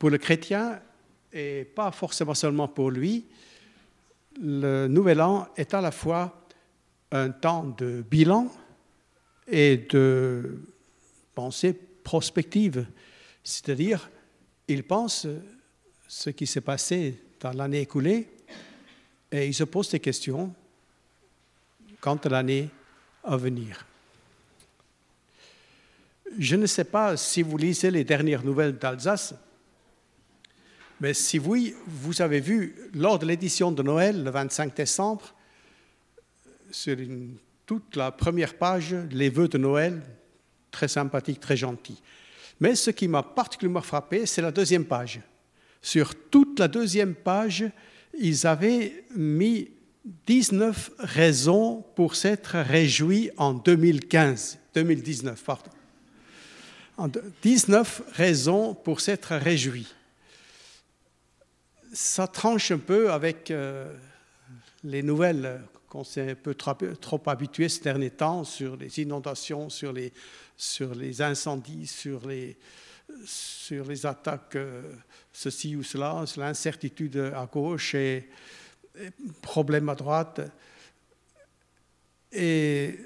Pour le chrétien, et pas forcément seulement pour lui, le Nouvel An est à la fois un temps de bilan et de pensée prospective, c'est-à-dire il pense ce qui s'est passé dans l'année écoulée et il se pose des questions quant à l'année à venir. Je ne sais pas si vous lisez les dernières nouvelles d'Alsace, mais si oui, vous avez vu lors de l'édition de Noël, le 25 décembre, sur toute la première page, les vœux de Noël, très sympathiques, très gentils. Mais ce qui m'a particulièrement frappé, c'est la deuxième page. Sur toute la deuxième page, ils avaient mis 19 raisons pour s'être réjouis en 2015, 2019, pardon. 19 raisons pour s'être réjouis. Ça tranche un peu avec euh, les nouvelles qu'on s'est un peu trop, trop, habitué ces derniers temps sur les inondations, sur les, incendies, sur les, attaques, euh, ceci ou cela, sur l'incertitude à gauche et, et problèmes à droite. Et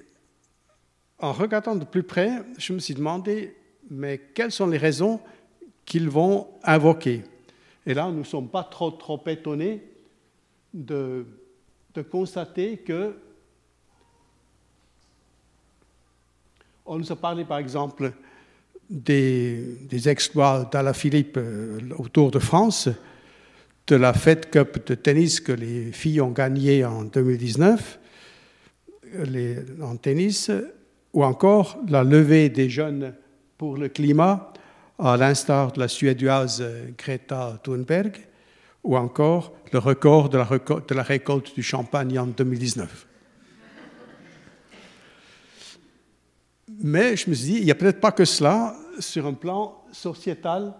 en regardant de plus près, je me suis demandé, mais quelles sont les raisons qu'ils vont invoquer? Et là, nous ne sommes pas trop, trop étonnés de constater que on nous a parlé par exemple des, exploits d'Alaphilippe euh, autour de France, de la Fed Cup de tennis que les filles ont gagné en 2019 les, en tennis, ou encore la levée des jeunes pour le climat, à l'instar de la Suédoise Greta Thunberg, ou encore le record de la, récolte du champagne en 2019. Mais je me suis dit, il n'y a peut-être pas que cela. Sur un plan sociétal,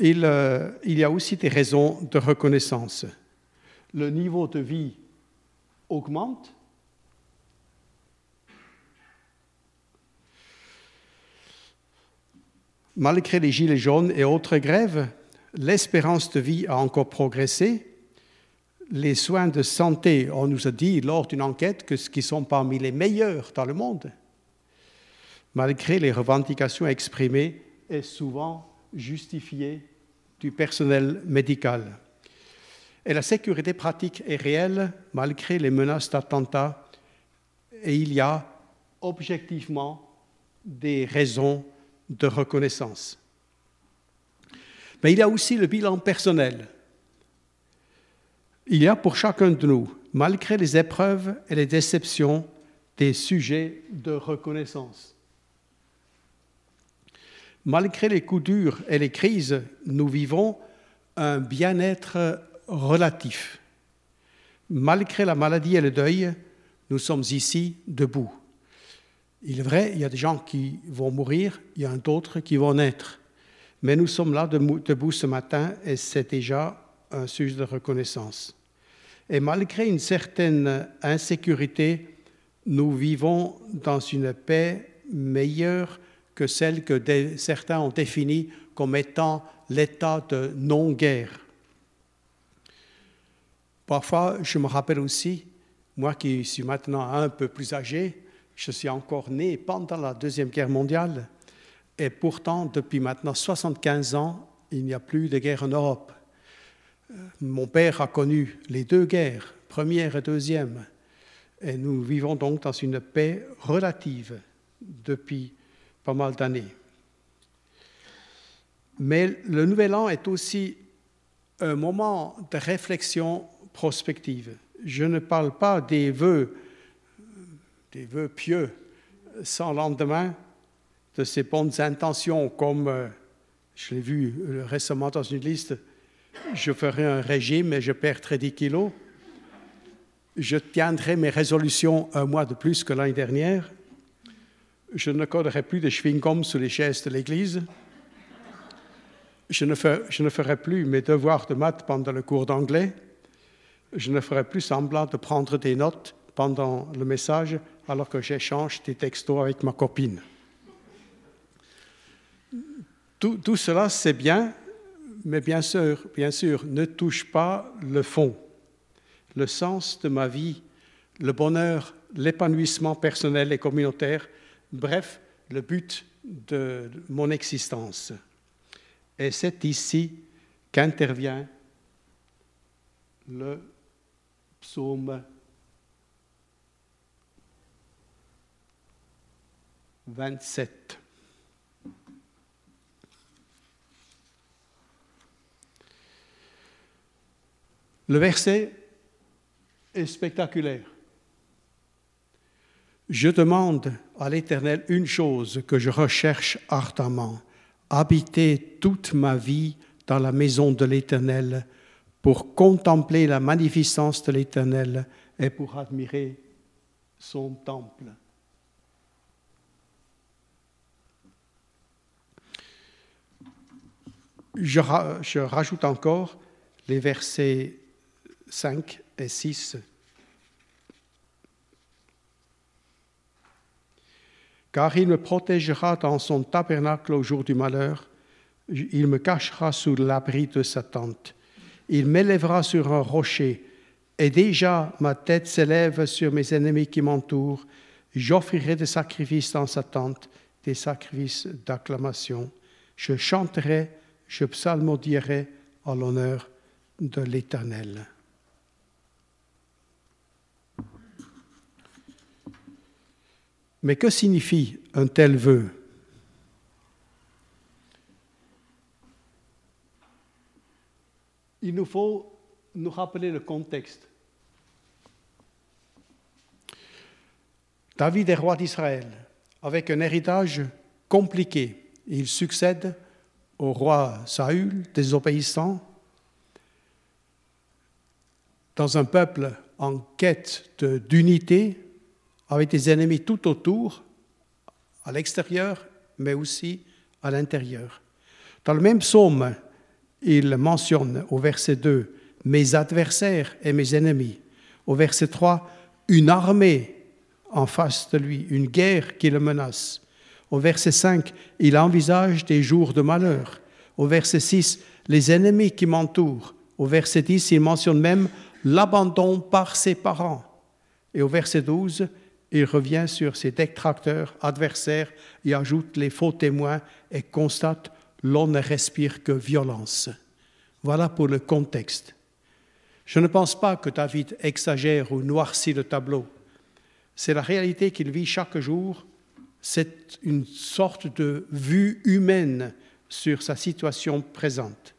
il, euh, il, y a aussi des raisons de reconnaissance. Le niveau de vie augmente. Malgré les gilets jaunes et autres grèves, l'espérance de vie a encore progressé. Les soins de santé, on nous a dit lors d'une enquête que ce qui sont parmi les meilleurs dans le monde, malgré les revendications exprimées, est souvent justifié du personnel médical. Et la sécurité pratique est réelle malgré les menaces d'attentats et il y a objectivement des raisons de reconnaissance. Mais il y a aussi le bilan personnel. Il y a pour chacun de nous, malgré les épreuves et les déceptions, des sujets de reconnaissance. Malgré les coups durs et les crises, nous vivons un bien-être relatif. Malgré la maladie et le deuil, nous sommes ici debout. Il est vrai, il y a des gens qui vont mourir, il y en a d'autres qui vont naître. Mais nous sommes là debout ce matin et c'est déjà un sujet de reconnaissance. Et malgré une certaine insécurité, nous vivons dans une paix meilleure que celle que certains ont définie comme étant l'état de non-guerre. Parfois, je me rappelle aussi, moi qui suis maintenant un peu plus âgé, je suis encore né pendant la Deuxième Guerre mondiale, et pourtant, depuis maintenant 75 ans, il n'y a plus de guerre en Europe. Euh, mon père a connu les deux guerres, première et deuxième, et nous vivons donc dans une paix relative depuis pas mal d'années. Mais le Nouvel An est aussi un moment de réflexion prospective. Je ne parle pas des vœux, des vœux pieux sans lendemain, de ses bonnes intentions, comme euh, je l'ai vu euh, récemment dans une liste, je ferai un régime et je perdrai 10 kilos, je tiendrai mes résolutions un mois de plus que l'année dernière, je ne collerai plus de chewing-gum sous les chaises de l'église, je ne, ferai, je ne ferai plus mes devoirs de maths pendant le cours d'anglais, je ne ferai plus semblant de prendre des notes pendant le message alors que j'échange des textos avec ma copine. Tout, cela, c'est bien, Mais bien sûr, bien sûr, ne touche pas le fond, le sens de ma vie, le bonheur, l'épanouissement personnel et communautaire, bref, le but de mon existence. Et c'est ici qu'intervient le psaume 27. Le verset est spectaculaire. Je demande à l'Éternel une chose que je recherche ardemment, habiter toute ma vie dans la maison de l'Éternel pour contempler la magnificence de l'Éternel et pour admirer son temple. Je, rajoute encore les versets 5 et 6. Car il me protégera dans son tabernacle au jour du malheur, il me cachera sous l'abri de sa tente, il m'élèvera sur un rocher, et déjà ma tête s'élève sur mes ennemis qui m'entourent, j'offrirai des sacrifices dans sa tente, des sacrifices d'acclamation, je chanterai, je psalmodierai à l'honneur de l'Éternel. Mais que signifie un tel vœu? Il nous faut nous rappeler le contexte. David est roi d'Israël avec un héritage compliqué. Il succède au roi Saül, désobéissant, dans un peuple en quête d'unité, avec des ennemis tout autour, à l'extérieur, mais aussi à l'intérieur. Dans le même psaume, il mentionne au verset 2 mes adversaires et mes ennemis. Au verset 3, une armée en face de lui, une guerre qui le menace. Au verset 5, il envisage des jours de malheur. Au verset 6, les ennemis qui m'entourent. Au verset 10, il mentionne même l'abandon par ses parents. Et au verset 12, il revient sur ses détracteurs, adversaires, et ajoute les faux témoins et constate l'on ne respire que violence. Voilà pour le contexte. Je ne pense pas que David exagère ou noircit le tableau. C'est la réalité qu'il vit chaque jour. C'est une sorte de vue humaine sur sa situation présente.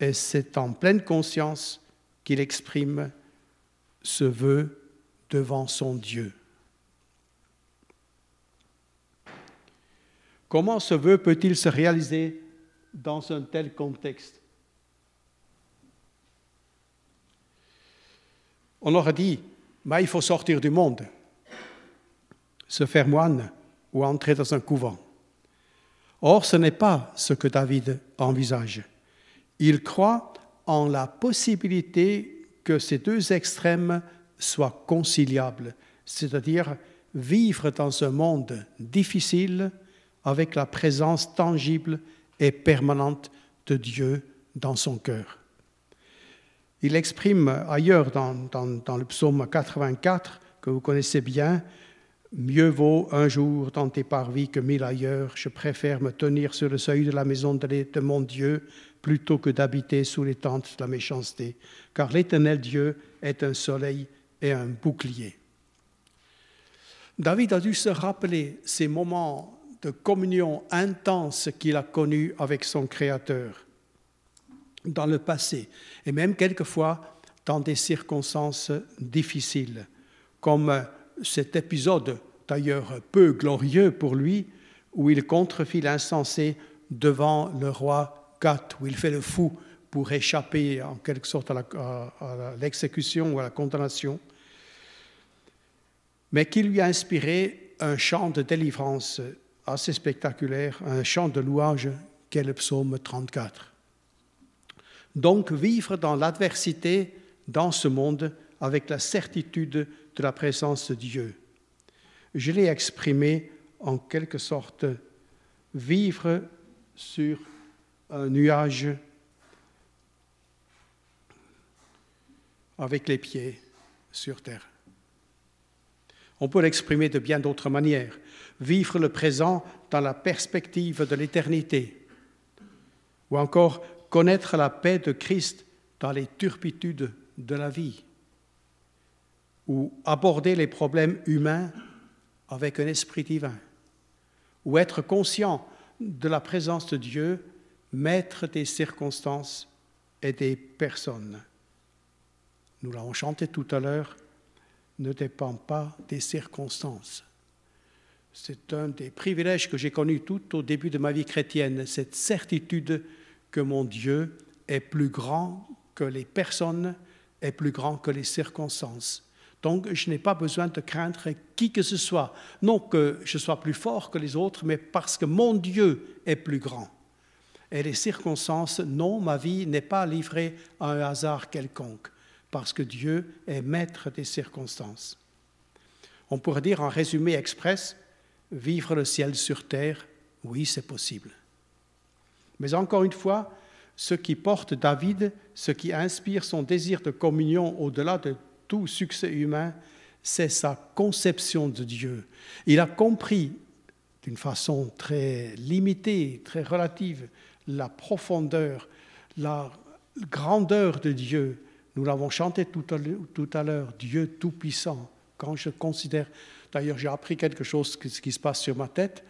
Et c'est en pleine conscience qu'il exprime ce vœu devant son Dieu. Comment ce vœu peut-il se réaliser dans un tel contexte? On aurait dit, mais il faut sortir du monde, se faire moine ou entrer dans un couvent. Or, ce n'est pas ce que David envisage. Il croit en la possibilité que ces deux extrêmes soit conciliable, c'est-à-dire vivre dans un monde difficile avec la présence tangible et permanente de Dieu dans son cœur. Il exprime ailleurs dans, dans, le psaume 84, que vous connaissez bien, Mieux vaut un jour dans tes parvis que mille ailleurs. Je préfère me tenir sur le seuil de la maison de mon Dieu plutôt que d'habiter sous les tentes de la méchanceté. Car l'Éternel Dieu est un soleil et un bouclier. David a dû se rappeler ces moments de communion intense qu'il a connus avec son Créateur dans le passé, et même quelquefois dans des circonstances difficiles, comme cet épisode d'ailleurs peu glorieux pour lui, où il contrefit l'insensé devant le roi Gath, où il fait le fou pour échapper en quelque sorte à l'exécution ou à la condamnation mais qui lui a inspiré un chant de délivrance assez spectaculaire, un chant de louange qu'est le psaume 34. Donc vivre dans l'adversité dans ce monde avec la certitude de la présence de Dieu. Je l'ai exprimé en quelque sorte vivre sur un nuage avec les pieds sur terre. On peut l'exprimer de bien d'autres manières. Vivre le présent dans la perspective de l'éternité. Ou encore connaître la paix de Christ dans les turpitudes de la vie. Ou aborder les problèmes humains avec un esprit divin. Ou être conscient de la présence de Dieu, maître des circonstances et des personnes. Nous l'avons chanté tout à l'heure, ne dépend pas des circonstances. C'est un des privilèges que j'ai connus tout au début de ma vie chrétienne, cette certitude que mon Dieu est plus grand que les personnes, est plus grand que les circonstances. Donc, je n'ai pas besoin de craindre qui que ce soit. Non que je sois plus fort que les autres, mais parce que mon Dieu est plus grand. Et les circonstances, non, ma vie n'est pas livrée à un hasard quelconque, parce que Dieu est maître des circonstances. On pourrait dire en résumé express, vivre le ciel sur terre, oui, c'est possible. Mais encore une fois, ce qui porte David, ce qui inspire son désir de communion au-delà de tout succès humain, c'est sa conception de Dieu. Il a compris d'une façon très limitée, très relative, la profondeur, la grandeur de Dieu. Nous l'avons chanté tout à l'heure, Dieu Tout-Puissant. Quand je considère, d'ailleurs j'ai appris quelque chose, qui se passe sur ma tête,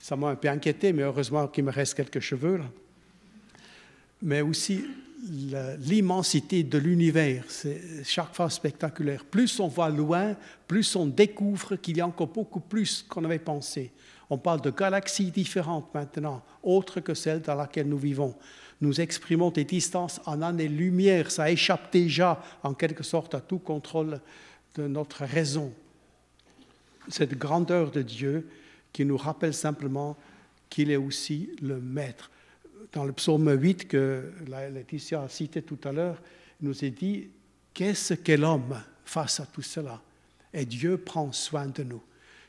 ça m'a un peu inquiété, mais heureusement qu'il me reste quelques cheveux là. Mais aussi l'immensité de l'univers, c'est chaque fois spectaculaire. Plus on voit loin, plus on découvre qu'il y a encore beaucoup plus qu'on avait pensé. On parle de galaxies différentes maintenant, autres que celles dans laquelle nous vivons. Nous exprimons des distances en années-lumière, ça échappe déjà en quelque sorte à tout contrôle de notre raison. Cette grandeur de Dieu qui nous rappelle simplement qu'il est aussi le Maître dans le psaume 8 que Laetitia a cité tout à l'heure, nous est dit Qu'est-ce qu'est l'homme face à tout cela? Et Dieu prend soin de nous.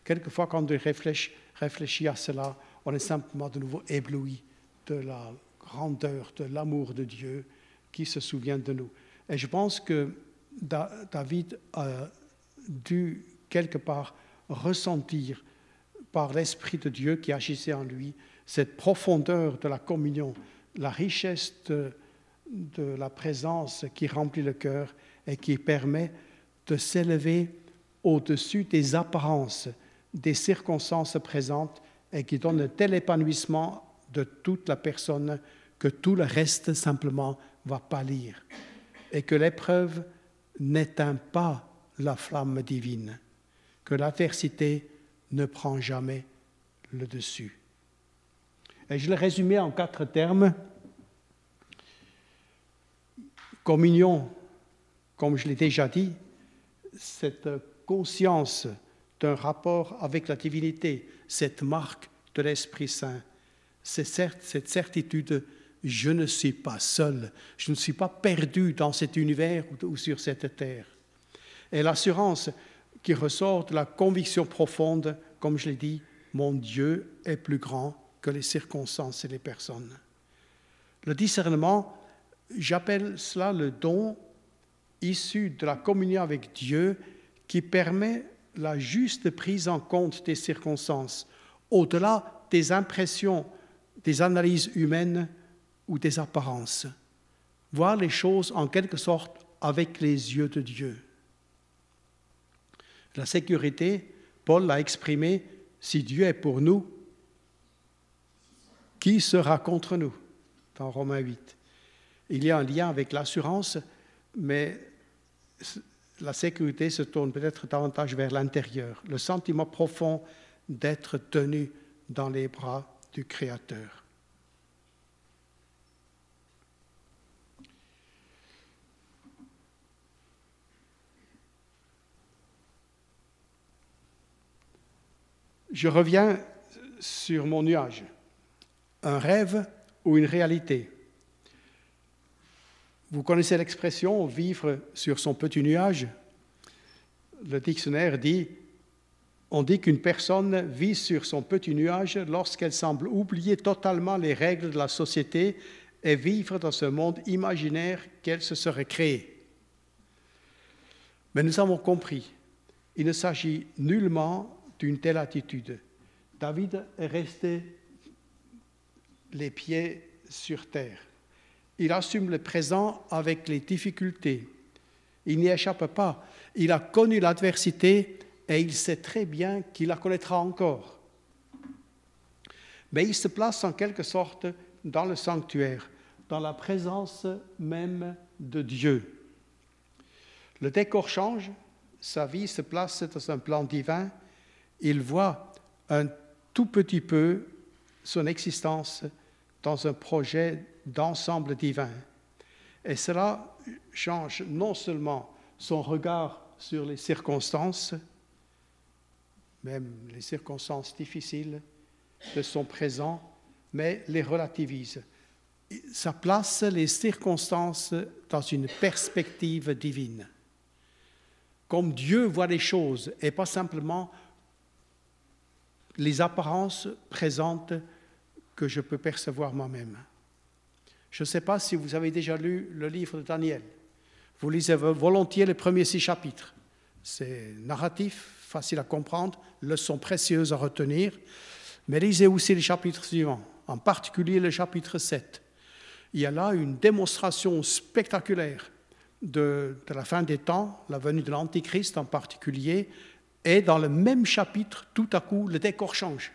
Quelquefois, quand on réfléchit, à cela, on est simplement de nouveau ébloui de la grandeur, de l'amour de Dieu qui se souvient de nous. Et je pense que David a dû quelque part ressentir par l'Esprit de Dieu qui agissait en lui cette profondeur de la communion, la richesse de, la présence qui remplit le cœur et qui permet de s'élever au-dessus des apparences, des circonstances présentes et qui donne un tel épanouissement de toute la personne que tout le reste simplement va pâlir et que l'épreuve n'éteint pas la flamme divine, que l'adversité ne prend jamais le dessus. Et je l'ai résumé en quatre termes. Communion, comme je l'ai déjà dit, cette conscience d'un rapport avec la divinité, cette marque de l'Esprit Saint, cette certitude, je ne suis pas seul, je ne suis pas perdu dans cet univers ou sur cette terre. Et l'assurance qui ressort de la conviction profonde, comme je l'ai dit, mon Dieu est plus grand que les circonstances et les personnes. Le discernement, j'appelle cela le don issu de la communion avec Dieu qui permet la juste prise en compte des circonstances, au-delà des impressions, des analyses humaines ou des apparences. Voir les choses en quelque sorte avec les yeux de Dieu. La sécurité, Paul l'a exprimé, si Dieu est pour nous, qui sera contre nous Dans Romains 8. Il y a un lien avec l'assurance, mais la sécurité se tourne peut-être davantage vers l'intérieur, le sentiment profond d'être tenu dans les bras du Créateur. Je reviens sur mon nuage un rêve ou une réalité. Vous connaissez l'expression vivre sur son petit nuage? Le dictionnaire dit On dit qu'une personne vit sur son petit nuage lorsqu'elle semble oublier totalement les règles de la société et vivre dans ce monde imaginaire qu'elle se serait créé. Mais nous avons compris, il ne s'agit nullement d'une telle attitude. David est resté les pieds sur terre. Il assume le présent avec les difficultés. Il n'y échappe pas. Il a connu l'adversité et il sait très bien qu'il la connaîtra encore. Mais il se place en quelque sorte dans le sanctuaire, dans la présence même de Dieu. Le décor change, sa vie se place dans un plan divin, il voit un tout petit peu son existence dans un projet d'ensemble divin. Et cela change non seulement son regard sur les circonstances, même les circonstances difficiles de son présent, mais les relativise. Ça place les circonstances dans une perspective divine. Comme Dieu voit les choses et pas simplement les apparences présentes que je peux percevoir moi-même. Je ne sais pas si vous avez déjà lu le livre de Daniel. Vous lisez volontiers les premiers six chapitres. C'est narratif, facile à comprendre, leçon précieuse à retenir. Mais lisez aussi les chapitres suivants, en particulier le chapitre 7. Il y a là une démonstration spectaculaire de, de la fin des temps, la venue de l'Antichrist en particulier, et dans le même chapitre, tout à coup, le décor change.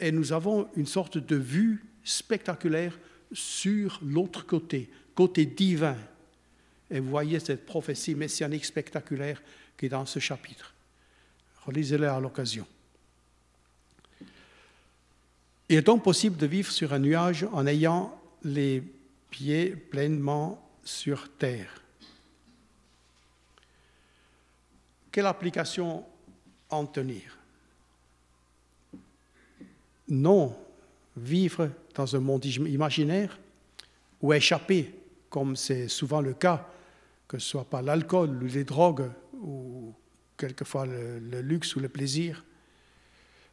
Et nous avons une sorte de vue spectaculaire sur l'autre côté, côté divin. Et vous voyez cette prophétie messianique spectaculaire qui est dans ce chapitre. Relisez-le à l'occasion. Il est donc possible de vivre sur un nuage en ayant les pieds pleinement sur terre. Quelle application en tenir? Non vivre dans un monde imaginaire ou échapper, comme c'est souvent le cas, que ce soit par l'alcool ou les drogues ou quelquefois le, le luxe ou le plaisir.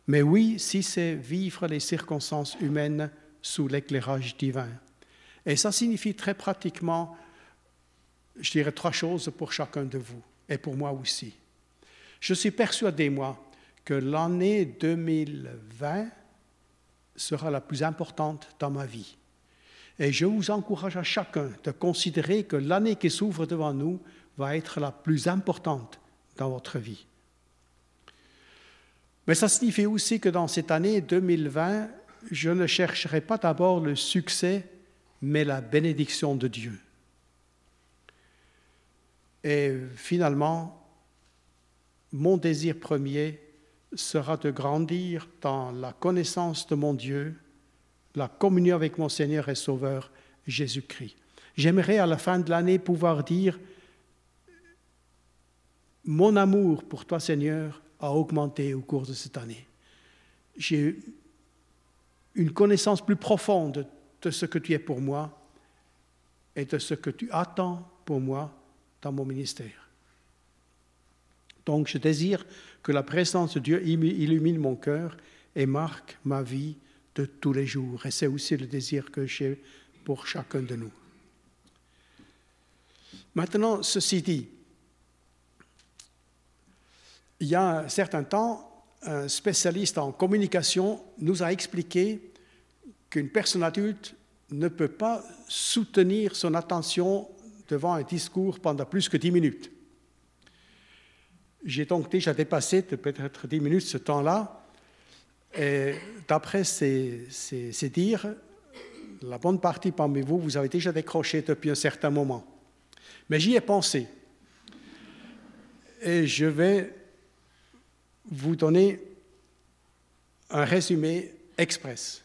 Mais oui, si c'est vivre les circonstances humaines sous l'éclairage divin. Et ça signifie très pratiquement, je dirais, trois choses pour chacun de vous et pour moi aussi. Je suis persuadé, moi, que l'année 2020 sera la plus importante dans ma vie. Et je vous encourage à chacun de considérer que l'année qui s'ouvre devant nous va être la plus importante dans votre vie. Mais ça signifie aussi que dans cette année 2020, je ne chercherai pas d'abord le succès, mais la bénédiction de Dieu. Et finalement, mon désir premier sera de grandir dans la connaissance de mon Dieu, la communion avec mon Seigneur et Sauveur Jésus-Christ. J'aimerais à la fin de l'année pouvoir dire, mon amour pour toi Seigneur a augmenté au cours de cette année. J'ai une connaissance plus profonde de ce que tu es pour moi et de ce que tu attends pour moi dans mon ministère. Donc je désire que la présence de Dieu illumine mon cœur et marque ma vie de tous les jours. Et c'est aussi le désir que j'ai pour chacun de nous. Maintenant, ceci dit, il y a un certain temps, un spécialiste en communication nous a expliqué qu'une personne adulte ne peut pas soutenir son attention devant un discours pendant plus que dix minutes. J'ai donc déjà dépassé peut-être dix minutes ce temps-là. Et d'après ces, ces, dires, la bonne partie parmi vous, vous avez déjà décroché depuis un certain moment. Mais j'y ai pensé. Et je vais vous donner un résumé express,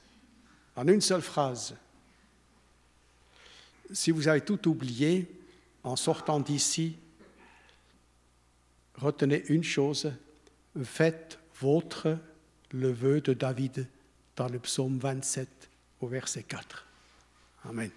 en une seule phrase. Si vous avez tout oublié en sortant d'ici, retenez une chose, faites votre le vœu de David dans le psaume 27 au verset 4. Amen.